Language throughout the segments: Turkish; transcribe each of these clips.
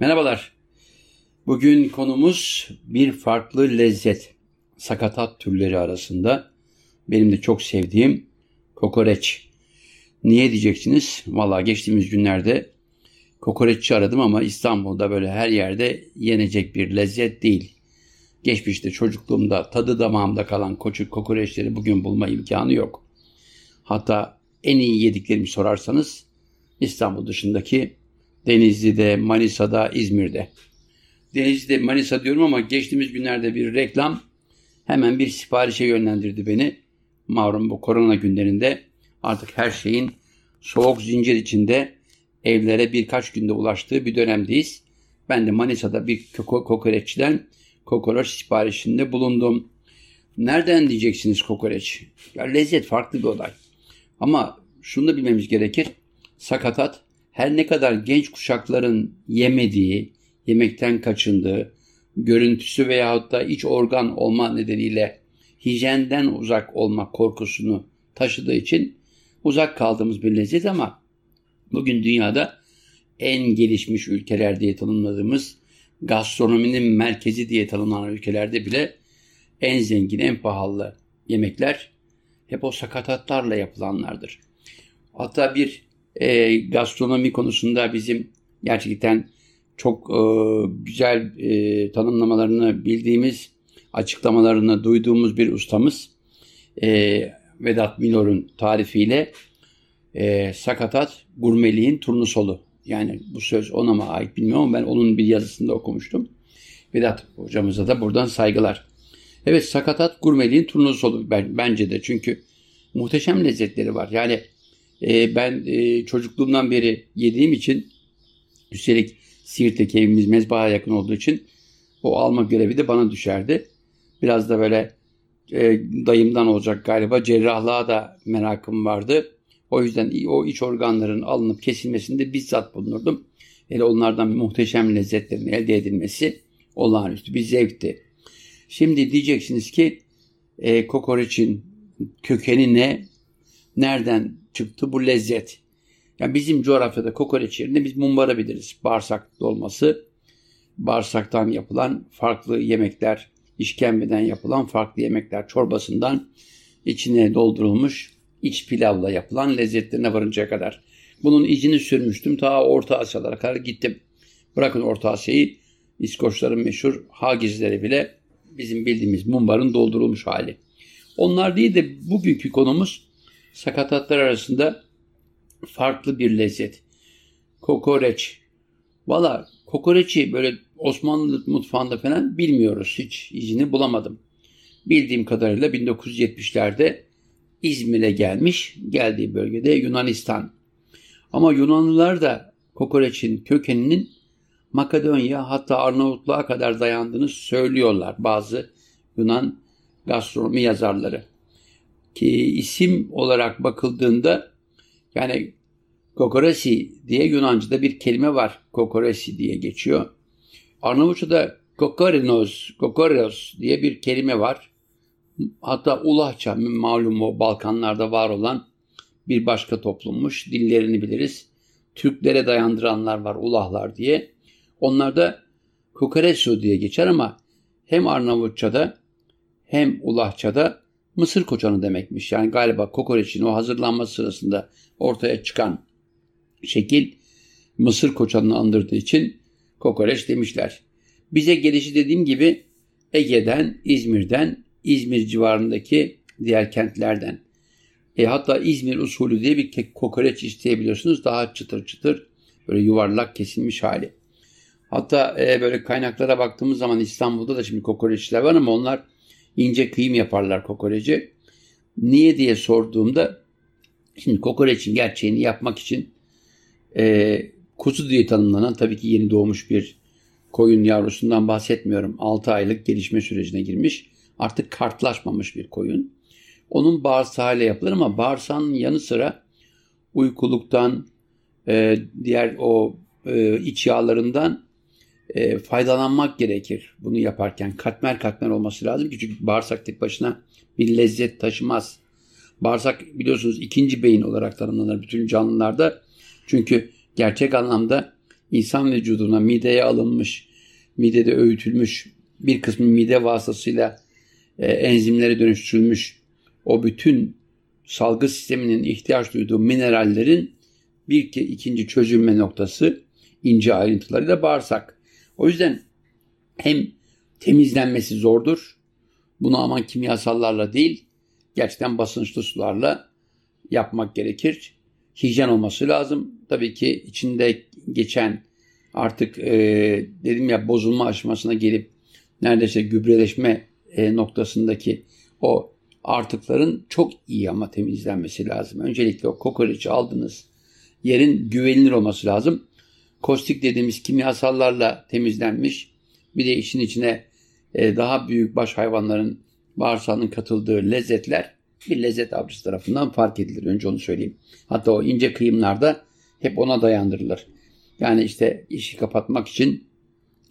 Merhabalar. Bugün konumuz bir farklı lezzet. Sakatat türleri arasında benim de çok sevdiğim kokoreç. Niye diyeceksiniz? Valla geçtiğimiz günlerde kokoreççi aradım ama İstanbul'da böyle her yerde yenecek bir lezzet değil. Geçmişte çocukluğumda tadı damağımda kalan koçuk kokoreçleri bugün bulma imkanı yok. Hatta en iyi yediklerimi sorarsanız İstanbul dışındaki Denizli'de, Manisa'da, İzmir'de. Denizli'de, Manisa diyorum ama geçtiğimiz günlerde bir reklam hemen bir siparişe yönlendirdi beni. Malum bu korona günlerinde artık her şeyin soğuk zincir içinde evlere birkaç günde ulaştığı bir dönemdeyiz. Ben de Manisa'da bir kokoreççiden kokoreç siparişinde bulundum. Nereden diyeceksiniz kokoreç? Ya lezzet farklı bir olay. Ama şunu da bilmemiz gerekir. Sakatat her ne kadar genç kuşakların yemediği, yemekten kaçındığı, görüntüsü veyahut da iç organ olma nedeniyle hijyenden uzak olma korkusunu taşıdığı için uzak kaldığımız bir lezzet ama bugün dünyada en gelişmiş ülkeler diye tanımladığımız gastronominin merkezi diye tanımlanan ülkelerde bile en zengin, en pahalı yemekler hep o sakatatlarla yapılanlardır. Hatta bir e, gastronomi konusunda bizim gerçekten çok e, güzel e, tanımlamalarını bildiğimiz, açıklamalarını duyduğumuz bir ustamız e, Vedat Milor'un tarifiyle e, sakatat gurmeliğin turnusolu. Yani bu söz ona mı ait bilmiyorum ben onun bir yazısında okumuştum. Vedat hocamıza da buradan saygılar. Evet sakatat gurmeliğin turnusolu bence de çünkü muhteşem lezzetleri var. Yani e, ben e, çocukluğumdan beri yediğim için üstelik Siirt'teki evimiz mezbaha yakın olduğu için o alma görevi de bana düşerdi. Biraz da böyle e, dayımdan olacak galiba cerrahlığa da merakım vardı. O yüzden o iç organların alınıp kesilmesinde bizzat bulunurdum. Hele onlardan muhteşem lezzetlerin elde edilmesi olağanüstü bir zevkti. Şimdi diyeceksiniz ki e, kokoreçin kökeni ne? Nereden çıktı bu lezzet? Yani bizim coğrafyada kokoreç yerine biz mumbara biliriz. Bağırsak dolması, bağırsaktan yapılan farklı yemekler, işkembeden yapılan farklı yemekler çorbasından içine doldurulmuş iç pilavla yapılan lezzetlerine varıncaya kadar. Bunun izini sürmüştüm. Ta Orta Asyalara kadar gittim. Bırakın Orta Asya'yı, İskoçların meşhur hagizleri bile bizim bildiğimiz mumbarın doldurulmuş hali. Onlar değil de bugünkü konumuz sakatatlar arasında farklı bir lezzet. Kokoreç. Valla kokoreçi böyle Osmanlı mutfağında falan bilmiyoruz. Hiç izini bulamadım. Bildiğim kadarıyla 1970'lerde İzmir'e gelmiş. Geldiği bölgede Yunanistan. Ama Yunanlılar da kokoreçin kökeninin Makedonya hatta Arnavutluğa kadar dayandığını söylüyorlar bazı Yunan gastronomi yazarları. Ki isim olarak bakıldığında yani kokoresi diye Yunanca'da bir kelime var. Kokoresi diye geçiyor. Arnavutça'da kokorinos, kokorios diye bir kelime var. Hatta Ulahça malum o Balkanlarda var olan bir başka toplummuş. Dillerini biliriz. Türklere dayandıranlar var Ulahlar diye. Onlar da Kokoresu diye geçer ama hem Arnavutça'da hem Ulahça'da Mısır koçanı demekmiş. Yani galiba kokoreçin o hazırlanma sırasında ortaya çıkan şekil Mısır koçanını andırdığı için kokoreç demişler. Bize gelişi dediğim gibi Ege'den, İzmir'den, İzmir civarındaki diğer kentlerden. E, hatta İzmir usulü diye bir kokoreç isteyebiliyorsunuz. Daha çıtır çıtır böyle yuvarlak kesilmiş hali. Hatta e, böyle kaynaklara baktığımız zaman İstanbul'da da şimdi kokoreçler var ama onlar ince kıyım yaparlar kokoreci. Niye diye sorduğumda şimdi kokoreçin gerçeğini yapmak için e, kuzu diye tanımlanan tabii ki yeni doğmuş bir koyun yavrusundan bahsetmiyorum. 6 aylık gelişme sürecine girmiş. Artık kartlaşmamış bir koyun. Onun bağırsağıyla yapılır ama bağırsağın yanı sıra uykuluktan, e, diğer o e, iç yağlarından e, faydalanmak gerekir bunu yaparken. Katmer katmer olması lazım çünkü bağırsak tek başına bir lezzet taşımaz. Bağırsak biliyorsunuz ikinci beyin olarak tanımlanır bütün canlılarda. Çünkü gerçek anlamda insan vücuduna mideye alınmış, midede öğütülmüş, bir kısmı mide vasıtasıyla e, enzimlere dönüştürülmüş o bütün salgı sisteminin ihtiyaç duyduğu minerallerin bir ki ikinci çözülme noktası ince ayrıntılarıyla bağırsak. O yüzden hem temizlenmesi zordur. Bunu aman kimyasallarla değil, gerçekten basınçlı sularla yapmak gerekir. Hijyen olması lazım. Tabii ki içinde geçen artık e, dedim ya bozulma aşamasına gelip neredeyse gübreleşme e, noktasındaki o artıkların çok iyi ama temizlenmesi lazım. Öncelikle o kokoreçi aldınız. Yerin güvenilir olması lazım. Kostik dediğimiz kimyasallarla temizlenmiş. Bir de işin içine e, daha büyük baş hayvanların bağırsağının katıldığı lezzetler bir lezzet avcısı tarafından fark edilir. Önce onu söyleyeyim. Hatta o ince kıyımlarda hep ona dayandırılır. Yani işte işi kapatmak için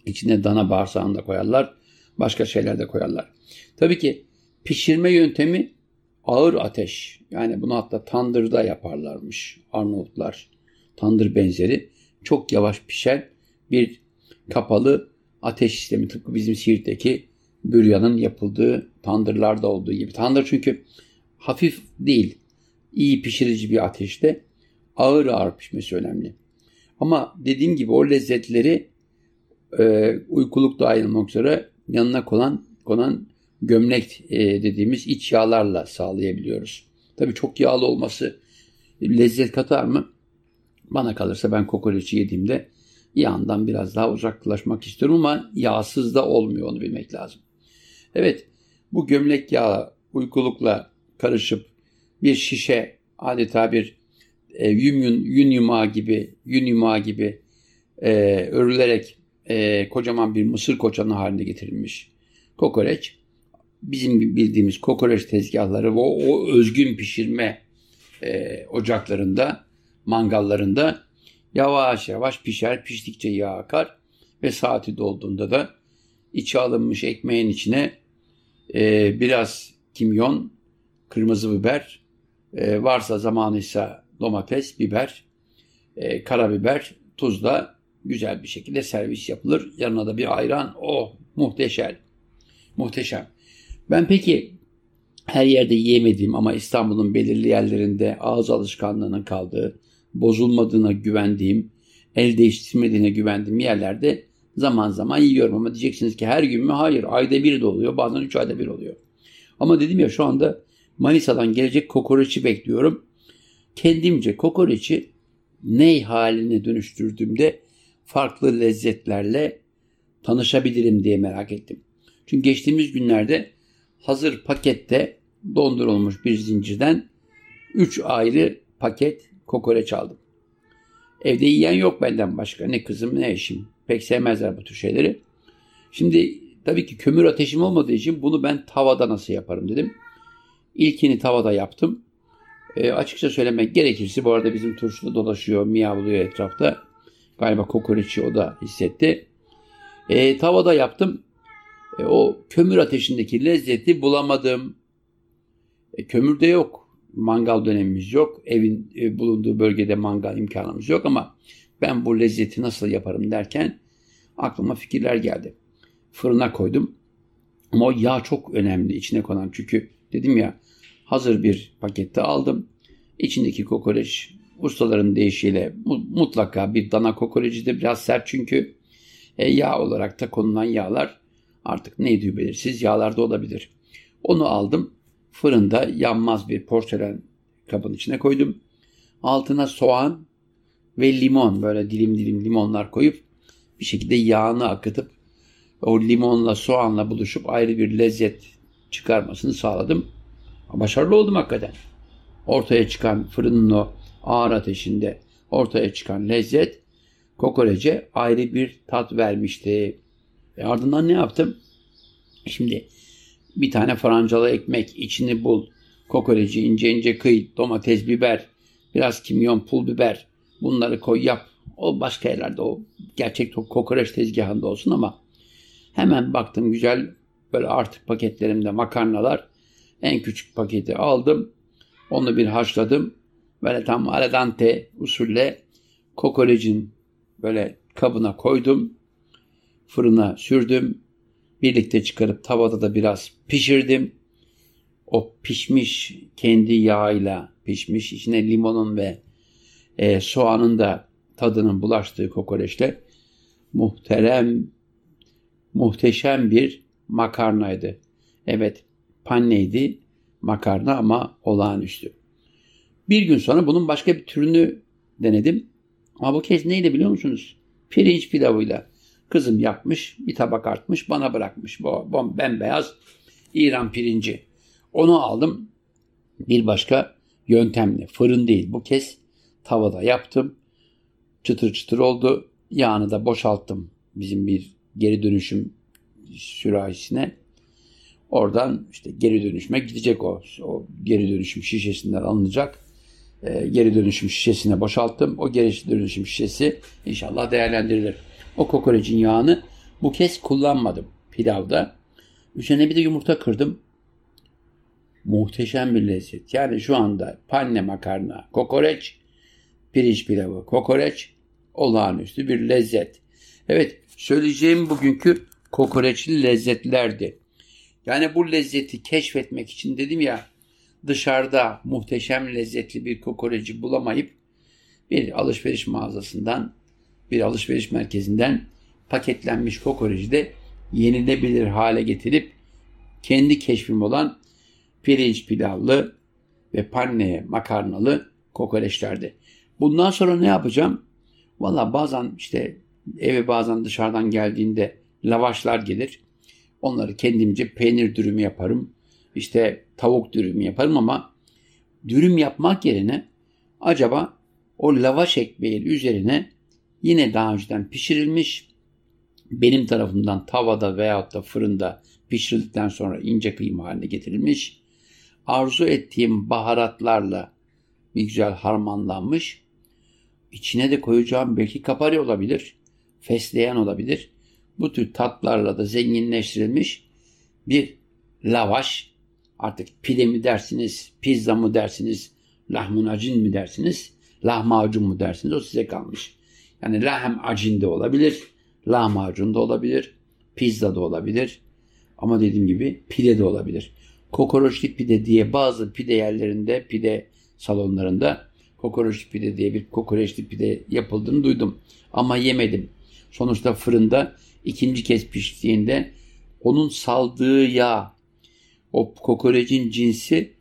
içine dana bağırsağını da koyarlar. Başka şeyler de koyarlar. Tabii ki pişirme yöntemi ağır ateş. Yani bunu hatta tandırda yaparlarmış Arnavutlar. Tandır benzeri. Çok yavaş pişen bir kapalı ateş sistemi. Tıpkı bizim Siirt'teki büryanın yapıldığı tandırlarda olduğu gibi. Tandır çünkü hafif değil. iyi pişirici bir ateşte ağır ağır pişmesi önemli. Ama dediğim gibi o lezzetleri e, uykuluk dahil olmak üzere yanına konan, konan gömlek e, dediğimiz iç yağlarla sağlayabiliyoruz. Tabii çok yağlı olması lezzet katar mı? Bana kalırsa ben kokoreçi yediğimde yağından biraz daha uzaklaşmak istiyorum ama yağsız da olmuyor onu bilmek lazım. Evet bu gömlek yağı uykulukla karışıp bir şişe adeta bir e, yün, yün, yumağı gibi yün yumağı gibi e, örülerek e, kocaman bir mısır koçanı haline getirilmiş kokoreç bizim bildiğimiz kokoreç tezgahları o, o özgün pişirme e, ocaklarında mangallarında yavaş yavaş pişer piştikçe yağ akar ve saati dolduğunda da içi alınmış ekmeğin içine e, biraz kimyon kırmızı biber e, varsa zamanıysa domates, biber, e, karabiber, tuzla güzel bir şekilde servis yapılır. Yanına da bir ayran. Oh muhteşem. Muhteşem. Ben peki her yerde yiyemediğim ama İstanbul'un belirli yerlerinde ağız alışkanlığının kaldığı, bozulmadığına güvendiğim, el değiştirmediğine güvendiğim yerlerde zaman zaman yiyorum. Ama diyeceksiniz ki her gün mü? Hayır. Ayda bir de oluyor. Bazen üç ayda bir oluyor. Ama dedim ya şu anda Manisa'dan gelecek kokoreçi bekliyorum. Kendimce kokoreçi ney haline dönüştürdüğümde farklı lezzetlerle tanışabilirim diye merak ettim. Çünkü geçtiğimiz günlerde hazır pakette dondurulmuş bir zincirden 3 ayrı paket kokoreç aldım. Evde yiyen yok benden başka. Ne kızım ne eşim. Pek sevmezler bu tür şeyleri. Şimdi tabii ki kömür ateşim olmadığı için bunu ben tavada nasıl yaparım dedim. İlkini tavada yaptım. E, açıkça söylemek gerekirse bu arada bizim turşuda dolaşıyor, miyavlıyor etrafta. Galiba kokoreçi o da hissetti. E, tavada yaptım. E, o kömür ateşindeki lezzeti bulamadım. E, kömürde yok. Mangal dönemimiz yok. Evin e, bulunduğu bölgede mangal imkanımız yok ama ben bu lezzeti nasıl yaparım derken aklıma fikirler geldi. Fırına koydum. Ama o yağ çok önemli içine konan. Çünkü dedim ya hazır bir pakette aldım. İçindeki kokoreç ustaların deyişiyle mutlaka bir dana kokorecidir. Biraz sert çünkü e, yağ olarak da konulan yağlar artık neydi belirsiz yağlar da olabilir. Onu aldım. Fırında yanmaz bir porselen kabın içine koydum. Altına soğan ve limon böyle dilim dilim limonlar koyup bir şekilde yağını akıtıp o limonla soğanla buluşup ayrı bir lezzet çıkarmasını sağladım. Başarılı oldum hakikaten. Ortaya çıkan fırının o ağır ateşinde ortaya çıkan lezzet kokorece ayrı bir tat vermişti. E ardından ne yaptım? Şimdi bir tane francalı ekmek içini bul. Kokoreci ince ince kıy. Domates, biber, biraz kimyon, pul biber. Bunları koy yap. O başka yerlerde o gerçek kokoreç tezgahında olsun ama hemen baktım güzel böyle artık paketlerimde makarnalar. En küçük paketi aldım. Onu bir haşladım. Böyle tam aradante usulle kokorecin böyle kabına koydum. Fırına sürdüm. Birlikte çıkarıp tavada da biraz pişirdim. O pişmiş kendi yağıyla pişmiş içine limonun ve e, soğanın da tadının bulaştığı kokoreçle muhterem muhteşem bir makarnaydı. Evet panneydi makarna ama olağanüstü. Bir gün sonra bunun başka bir türünü denedim. Ama bu kez neydi biliyor musunuz? Pirinç pilavıyla. Kızım yapmış, bir tabak artmış, bana bırakmış. Bu bembeyaz İran pirinci. Onu aldım. Bir başka yöntemle. Fırın değil. Bu kez tavada yaptım. Çıtır çıtır oldu. Yağını da boşalttım. Bizim bir geri dönüşüm sürahisine. Oradan işte geri dönüşme gidecek o. O geri dönüşüm şişesinden alınacak. E, geri dönüşüm şişesine boşalttım. O geri dönüşüm şişesi inşallah değerlendirilir. O kokorecin yağını bu kez kullanmadım pilavda. Üzerine bir de yumurta kırdım. Muhteşem bir lezzet. Yani şu anda panne makarna, kokoreç, pirinç pilavı, kokoreç olağanüstü bir lezzet. Evet söyleyeceğim bugünkü kokoreçli lezzetlerdi. Yani bu lezzeti keşfetmek için dedim ya dışarıda muhteşem lezzetli bir kokoreci bulamayıp bir alışveriş mağazasından, bir alışveriş merkezinden paketlenmiş kokoreci de yenilebilir hale getirip kendi keşfim olan pirinç pilavlı ve panne makarnalı kokoreçlerdi. Bundan sonra ne yapacağım? Valla bazen işte eve bazen dışarıdan geldiğinde lavaşlar gelir. Onları kendimce peynir dürümü yaparım. İşte tavuk dürümü yaparım ama dürüm yapmak yerine acaba o lavaş ekmeği üzerine yine daha önceden pişirilmiş benim tarafımdan tavada veyahut da fırında pişirildikten sonra ince kıyım haline getirilmiş arzu ettiğim baharatlarla bir güzel harmanlanmış içine de koyacağım belki kapari olabilir fesleğen olabilir bu tür tatlarla da zenginleştirilmiş bir lavaş. Artık pide mi dersiniz, pizza mı dersiniz, lahmacun mi dersiniz, lahmacun mu dersiniz o size kalmış. Yani lahem acin de olabilir, lahmacun da olabilir, pizza da olabilir. Ama dediğim gibi pide de olabilir. Kokoreçli pide diye bazı pide yerlerinde, pide salonlarında kokoreçli pide diye bir kokoreçli pide yapıldığını duydum. Ama yemedim. Sonuçta fırında ikinci kez piştiğinde onun saldığı yağ, o kokorecin cinsi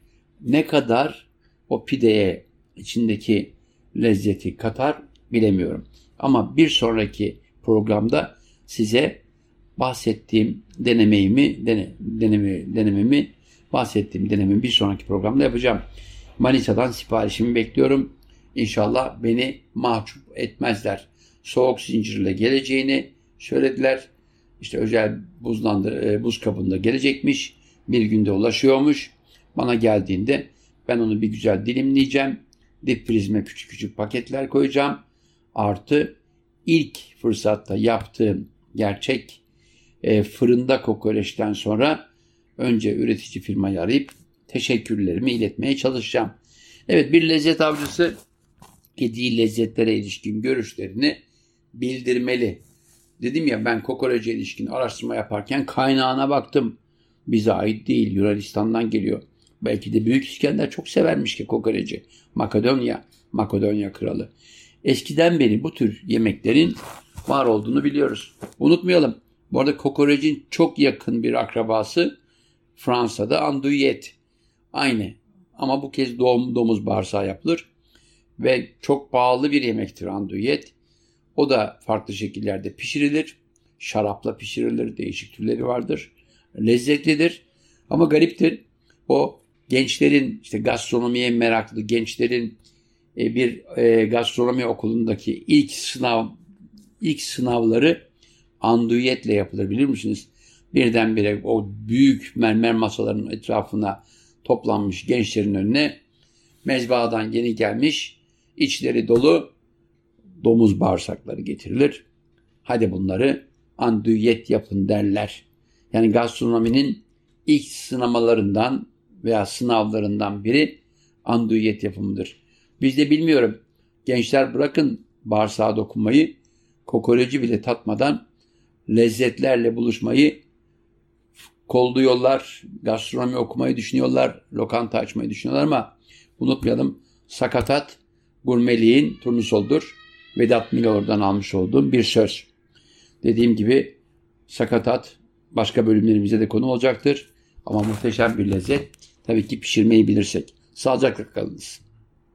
ne kadar o pideye içindeki lezzeti katar bilemiyorum. Ama bir sonraki programda size bahsettiğim denemeyimi, dene, deneme, denememi bahsettiğim denememi bir sonraki programda yapacağım. Manisa'dan siparişimi bekliyorum. İnşallah beni mahcup etmezler. Soğuk zincirle geleceğini söylediler. İşte özel buzlandır, e, buz kabında gelecekmiş. Bir günde ulaşıyormuş. Bana geldiğinde ben onu bir güzel dilimleyeceğim. Dip prizme küçük küçük paketler koyacağım. Artı ilk fırsatta yaptığım gerçek e, fırında kokoreçten sonra önce üretici firmayı arayıp teşekkürlerimi iletmeye çalışacağım. Evet bir lezzet avcısı yediği lezzetlere ilişkin görüşlerini bildirmeli. Dedim ya ben kokorece ilişkin araştırma yaparken kaynağına baktım. Bize ait değil Yunanistan'dan geliyor. Belki de Büyük İskender çok severmiş ki kokoreci. Makedonya, Makedonya kralı. Eskiden beri bu tür yemeklerin var olduğunu biliyoruz. Unutmayalım. Bu arada kokorecin çok yakın bir akrabası Fransa'da andouillet. Aynı ama bu kez doğum, domuz bağırsağı yapılır. Ve çok pahalı bir yemektir andouillet. O da farklı şekillerde pişirilir. Şarapla pişirilir. Değişik türleri vardır. Lezzetlidir. Ama gariptir. O gençlerin işte gastronomiye meraklı gençlerin bir e, gastronomi okulundaki ilk sınav ilk sınavları anduyetle yapılır bilir misiniz? Birdenbire o büyük mermer masaların etrafına toplanmış gençlerin önüne mezbahadan yeni gelmiş içleri dolu domuz bağırsakları getirilir. Hadi bunları andüyet yapın derler. Yani gastronominin ilk sınamalarından veya sınavlarından biri andüyet yapımıdır. Biz de bilmiyorum. Gençler bırakın bağırsağa dokunmayı. kokoreci bile tatmadan lezzetlerle buluşmayı kolluyorlar, gastronomi okumayı düşünüyorlar, lokanta açmayı düşünüyorlar ama unutmayalım sakatat gurmeliğin turnusoldur. Vedat Milor'dan almış olduğum bir söz. Dediğim gibi sakatat başka bölümlerimize de konu olacaktır. Ama muhteşem bir lezzet. Tabii ki pişirmeyi bilirsek. Sağlıcakla kalınız.